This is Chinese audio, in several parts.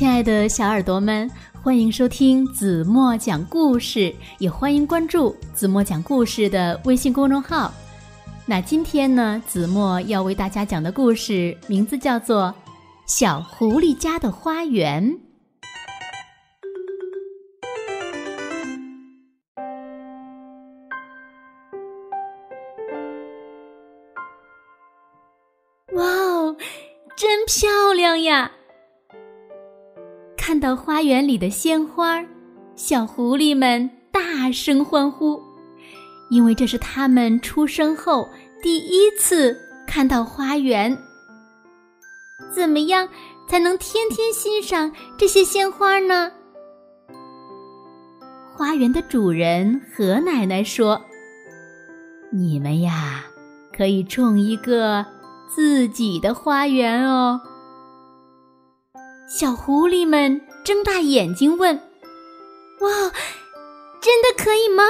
亲爱的小耳朵们，欢迎收听子墨讲故事，也欢迎关注子墨讲故事的微信公众号。那今天呢，子墨要为大家讲的故事名字叫做《小狐狸家的花园》。哇哦，真漂亮呀！看到花园里的鲜花，小狐狸们大声欢呼，因为这是他们出生后第一次看到花园。怎么样才能天天欣赏这些鲜花呢？花园的主人何奶奶说：“你们呀，可以种一个自己的花园哦。”小狐狸们睁大眼睛问：“哇，真的可以吗？”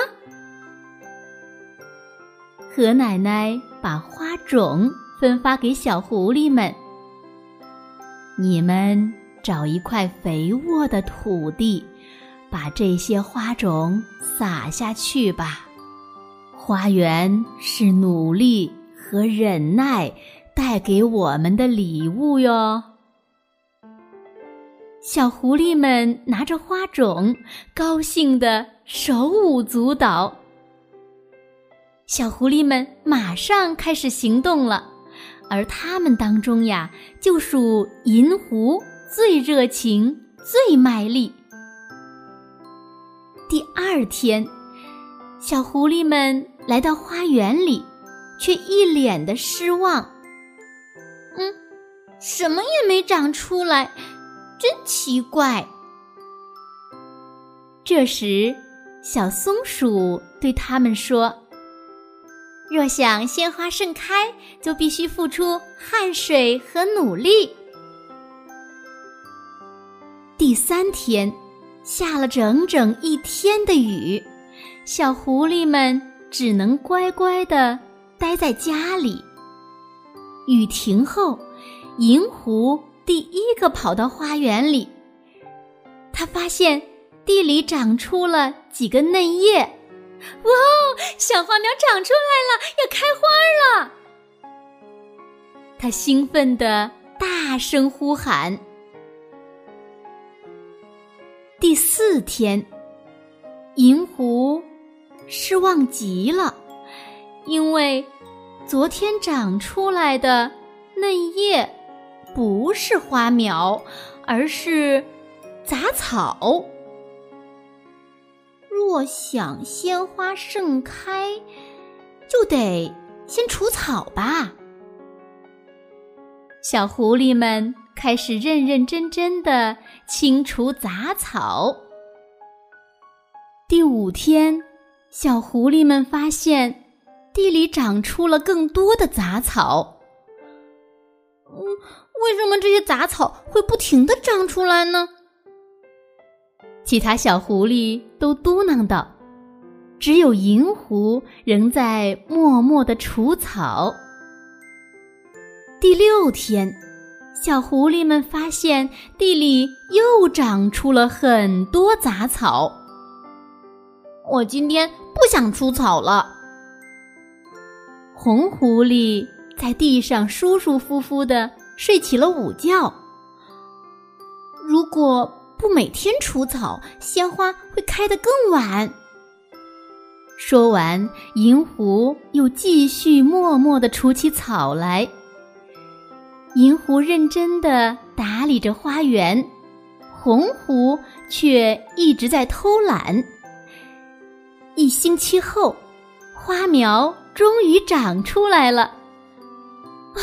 何奶奶把花种分发给小狐狸们：“你们找一块肥沃的土地，把这些花种撒下去吧。花园是努力和忍耐带给我们的礼物哟。”小狐狸们拿着花种，高兴的手舞足蹈。小狐狸们马上开始行动了，而他们当中呀，就属银狐最热情、最卖力。第二天，小狐狸们来到花园里，却一脸的失望。嗯，什么也没长出来。真奇怪！这时，小松鼠对他们说：“若想鲜花盛开，就必须付出汗水和努力。”第三天，下了整整一天的雨，小狐狸们只能乖乖的待在家里。雨停后，银狐。第一个跑到花园里，他发现地里长出了几个嫩叶，哇哦，小花苗长出来了，要开花了！他兴奋的大声呼喊。第四天，银狐失望极了，因为昨天长出来的嫩叶。不是花苗，而是杂草。若想鲜花盛开，就得先除草吧。小狐狸们开始认认真真的清除杂草。第五天，小狐狸们发现地里长出了更多的杂草。嗯。为什么这些杂草会不停的长出来呢？其他小狐狸都嘟囔道：“只有银狐仍在默默的除草。”第六天，小狐狸们发现地里又长出了很多杂草。我今天不想除草了。红狐狸在地上舒舒服服的。睡起了午觉。如果不每天除草，鲜花会开得更晚。说完，银狐又继续默默的除起草来。银狐认真的打理着花园，红狐却一直在偷懒。一星期后，花苗终于长出来了。哦，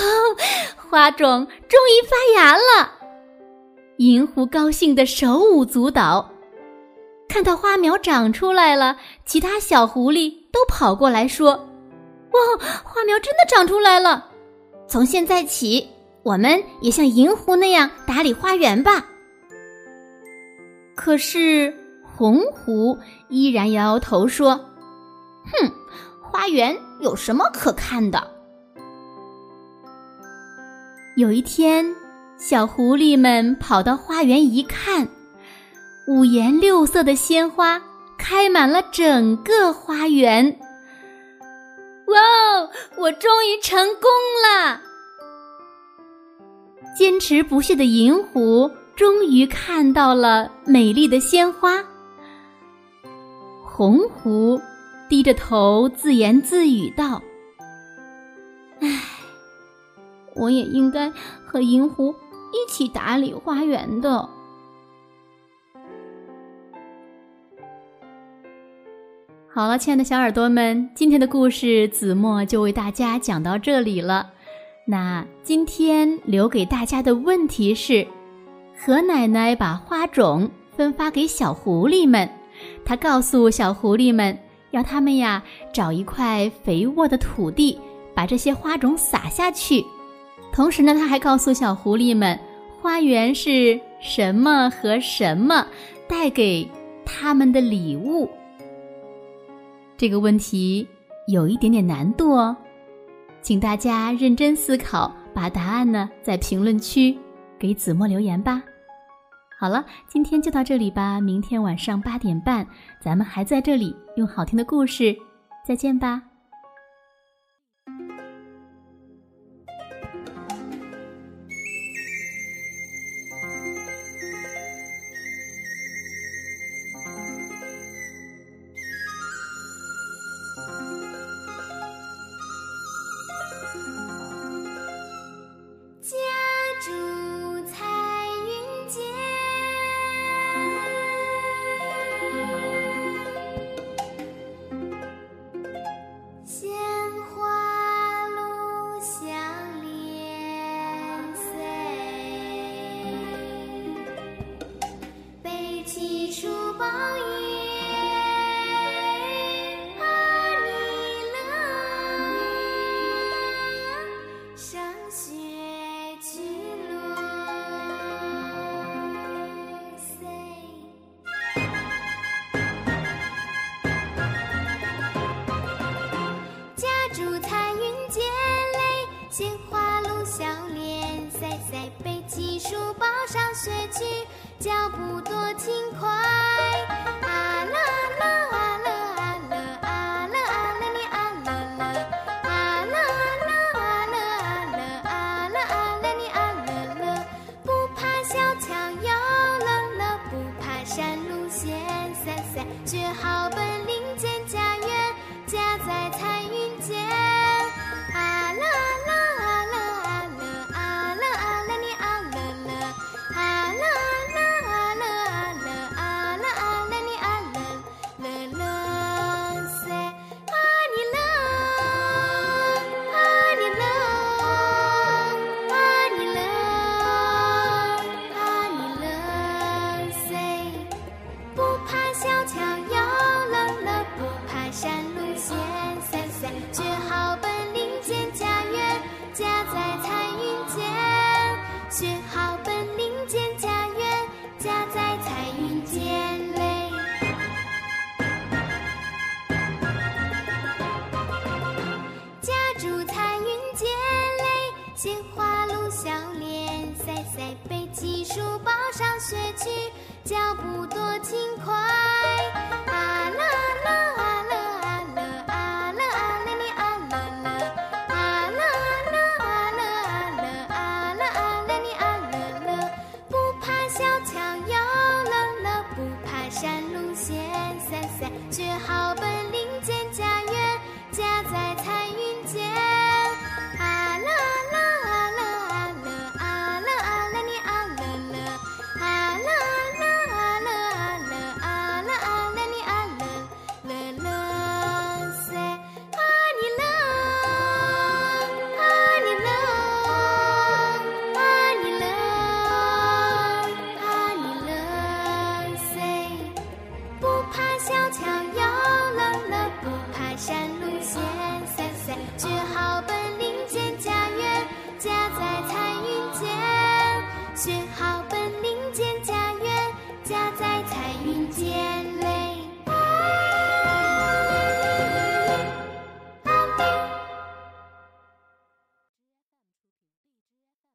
花种终于发芽了！银狐高兴的手舞足蹈。看到花苗长出来了，其他小狐狸都跑过来说：“哇，花苗真的长出来了！从现在起，我们也像银狐那样打理花园吧。”可是红狐依然摇摇头说：“哼，花园有什么可看的？”有一天，小狐狸们跑到花园一看，五颜六色的鲜花开满了整个花园。哇哦！我终于成功了！坚持不懈的银狐终于看到了美丽的鲜花。红狐低着头自言自语道：“唉，我也应该和银狐一起打理花园的。”好了，亲爱的小耳朵们，今天的故事子墨就为大家讲到这里了。那今天留给大家的问题是：何奶奶把花种分发给小狐狸们，她告诉小狐狸们，要他们呀找一块肥沃的土地，把这些花种撒下去。同时呢，他还告诉小狐狸们，花园是什么和什么带给他们的礼物。这个问题有一点点难度哦，请大家认真思考，把答案呢在评论区给子墨留言吧。好了，今天就到这里吧，明天晚上八点半，咱们还在这里用好听的故事再见吧。书包上学去脚步多轻快，啊啦啦啊啦啊啦啊啦啊啦你啊啦啦，啊啦啦啊啦啊啦啊啦啊啦你啊啦啦，不怕小桥游乐乐，不怕山路险塞塞，学好背起书包上学去脚步多轻快。